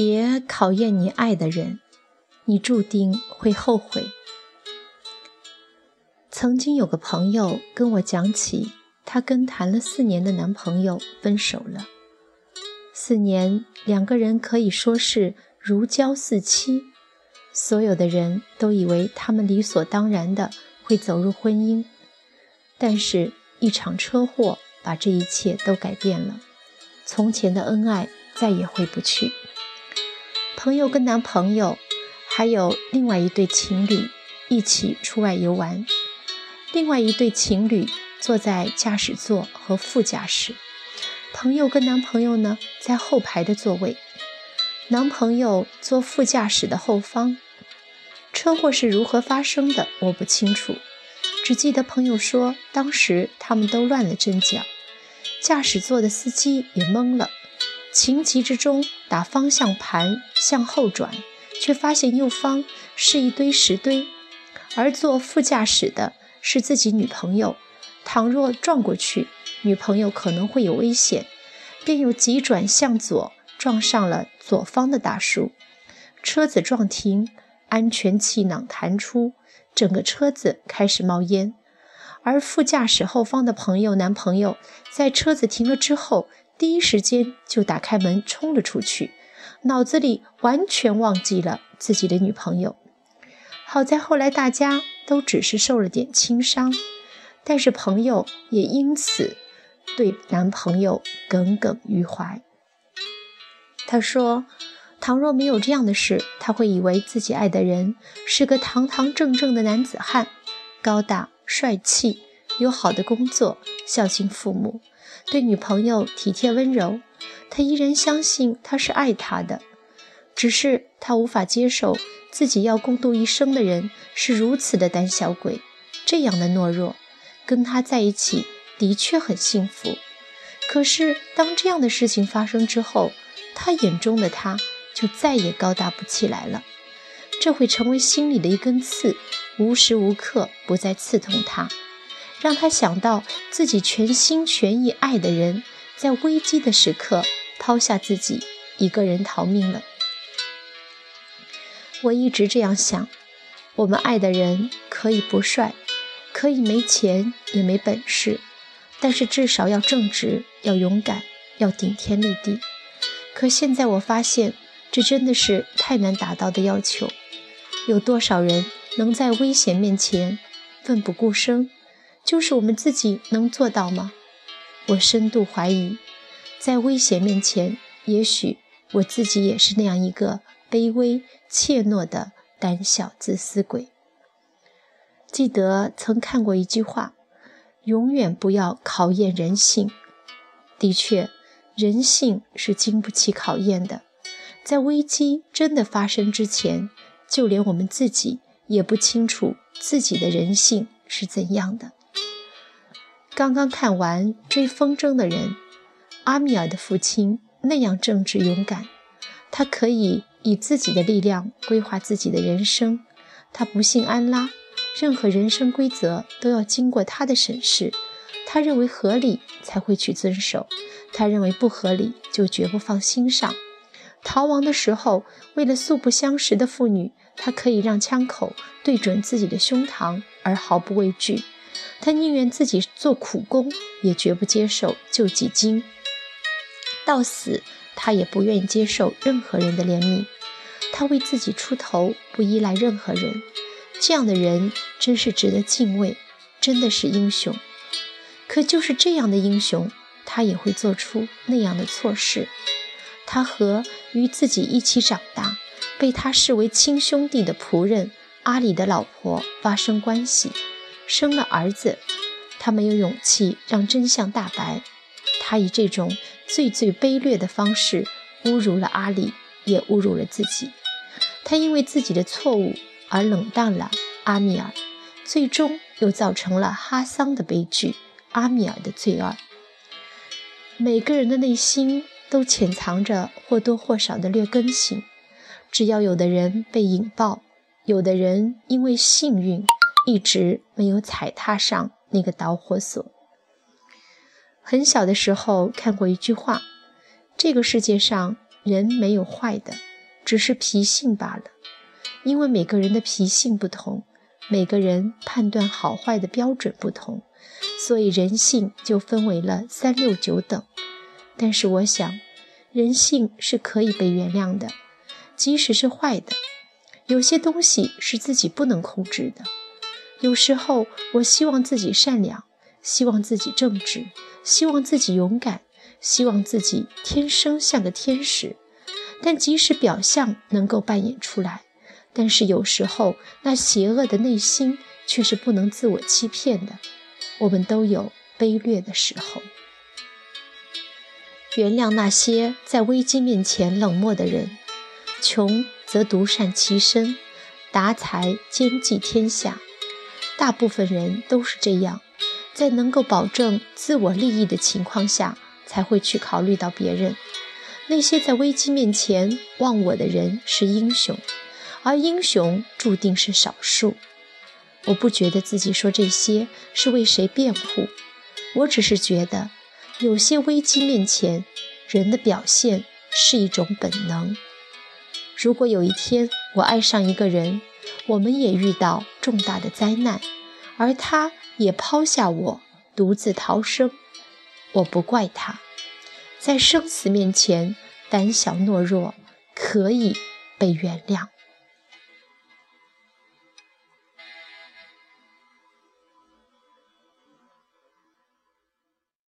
别考验你爱的人，你注定会后悔。曾经有个朋友跟我讲起，她跟谈了四年的男朋友分手了。四年，两个人可以说是如胶似漆，所有的人都以为他们理所当然的会走入婚姻，但是，一场车祸把这一切都改变了。从前的恩爱再也回不去。朋友跟男朋友，还有另外一对情侣一起出外游玩。另外一对情侣坐在驾驶座和副驾驶，朋友跟男朋友呢在后排的座位。男朋友坐副驾驶的后方。车祸是如何发生的？我不清楚，只记得朋友说，当时他们都乱了阵脚，驾驶座的司机也懵了。情急之中，打方向盘向后转，却发现右方是一堆石堆，而坐副驾驶的是自己女朋友。倘若撞过去，女朋友可能会有危险，便又急转向左，撞上了左方的大树。车子撞停，安全气囊弹出，整个车子开始冒烟。而副驾驶后方的朋友男朋友在车子停了之后。第一时间就打开门冲了出去，脑子里完全忘记了自己的女朋友。好在后来大家都只是受了点轻伤，但是朋友也因此对男朋友耿耿于怀。他说：“倘若没有这样的事，他会以为自己爱的人是个堂堂正正的男子汉，高大帅气，有好的工作，孝敬父母。”对女朋友体贴温柔，他依然相信他是爱她的，只是他无法接受自己要共度一生的人是如此的胆小鬼，这样的懦弱。跟他在一起的确很幸福，可是当这样的事情发生之后，他眼中的他就再也高大不起来了，这会成为心里的一根刺，无时无刻不在刺痛他。让他想到自己全心全意爱的人，在危机的时刻抛下自己一个人逃命了。我一直这样想：我们爱的人可以不帅，可以没钱也没本事，但是至少要正直、要勇敢、要顶天立地。可现在我发现，这真的是太难达到的要求。有多少人能在危险面前奋不顾身？就是我们自己能做到吗？我深度怀疑，在危险面前，也许我自己也是那样一个卑微、怯懦的胆小自私鬼。记得曾看过一句话：“永远不要考验人性。”的确，人性是经不起考验的。在危机真的发生之前，就连我们自己也不清楚自己的人性是怎样的。刚刚看完《追风筝的人》，阿米尔的父亲那样正直勇敢，他可以以自己的力量规划自己的人生。他不信安拉，任何人生规则都要经过他的审视。他认为合理才会去遵守，他认为不合理就绝不放心上。逃亡的时候，为了素不相识的妇女，他可以让枪口对准自己的胸膛而毫不畏惧。他宁愿自己做苦工，也绝不接受救济金。到死，他也不愿意接受任何人的怜悯。他为自己出头，不依赖任何人。这样的人真是值得敬畏，真的是英雄。可就是这样的英雄，他也会做出那样的错事。他和与自己一起长大、被他视为亲兄弟的仆人阿里的老婆发生关系。生了儿子，他没有勇气让真相大白。他以这种最最卑劣的方式侮辱了阿里，也侮辱了自己。他因为自己的错误而冷淡了阿米尔，最终又造成了哈桑的悲剧，阿米尔的罪恶。每个人的内心都潜藏着或多或少的劣根性，只要有的人被引爆，有的人因为幸运。一直没有踩踏上那个导火索。很小的时候看过一句话：“这个世界上人没有坏的，只是脾性罢了。因为每个人的脾性不同，每个人判断好坏的标准不同，所以人性就分为了三六九等。但是我想，人性是可以被原谅的，即使是坏的。有些东西是自己不能控制的。有时候，我希望自己善良，希望自己正直，希望自己勇敢。希望自己天生像个天使，但即使表象能够扮演出来，但是有时候那邪恶的内心却是不能自我欺骗的。我们都有卑劣的时候。原谅那些在危机面前冷漠的人，穷则独善其身，达才兼济天下。大部分人都是这样，在能够保证自我利益的情况下。才会去考虑到别人。那些在危机面前忘我的人是英雄，而英雄注定是少数。我不觉得自己说这些是为谁辩护，我只是觉得，有些危机面前，人的表现是一种本能。如果有一天我爱上一个人，我们也遇到重大的灾难，而他也抛下我，独自逃生。我不怪他，在生死面前胆小懦弱，可以被原谅。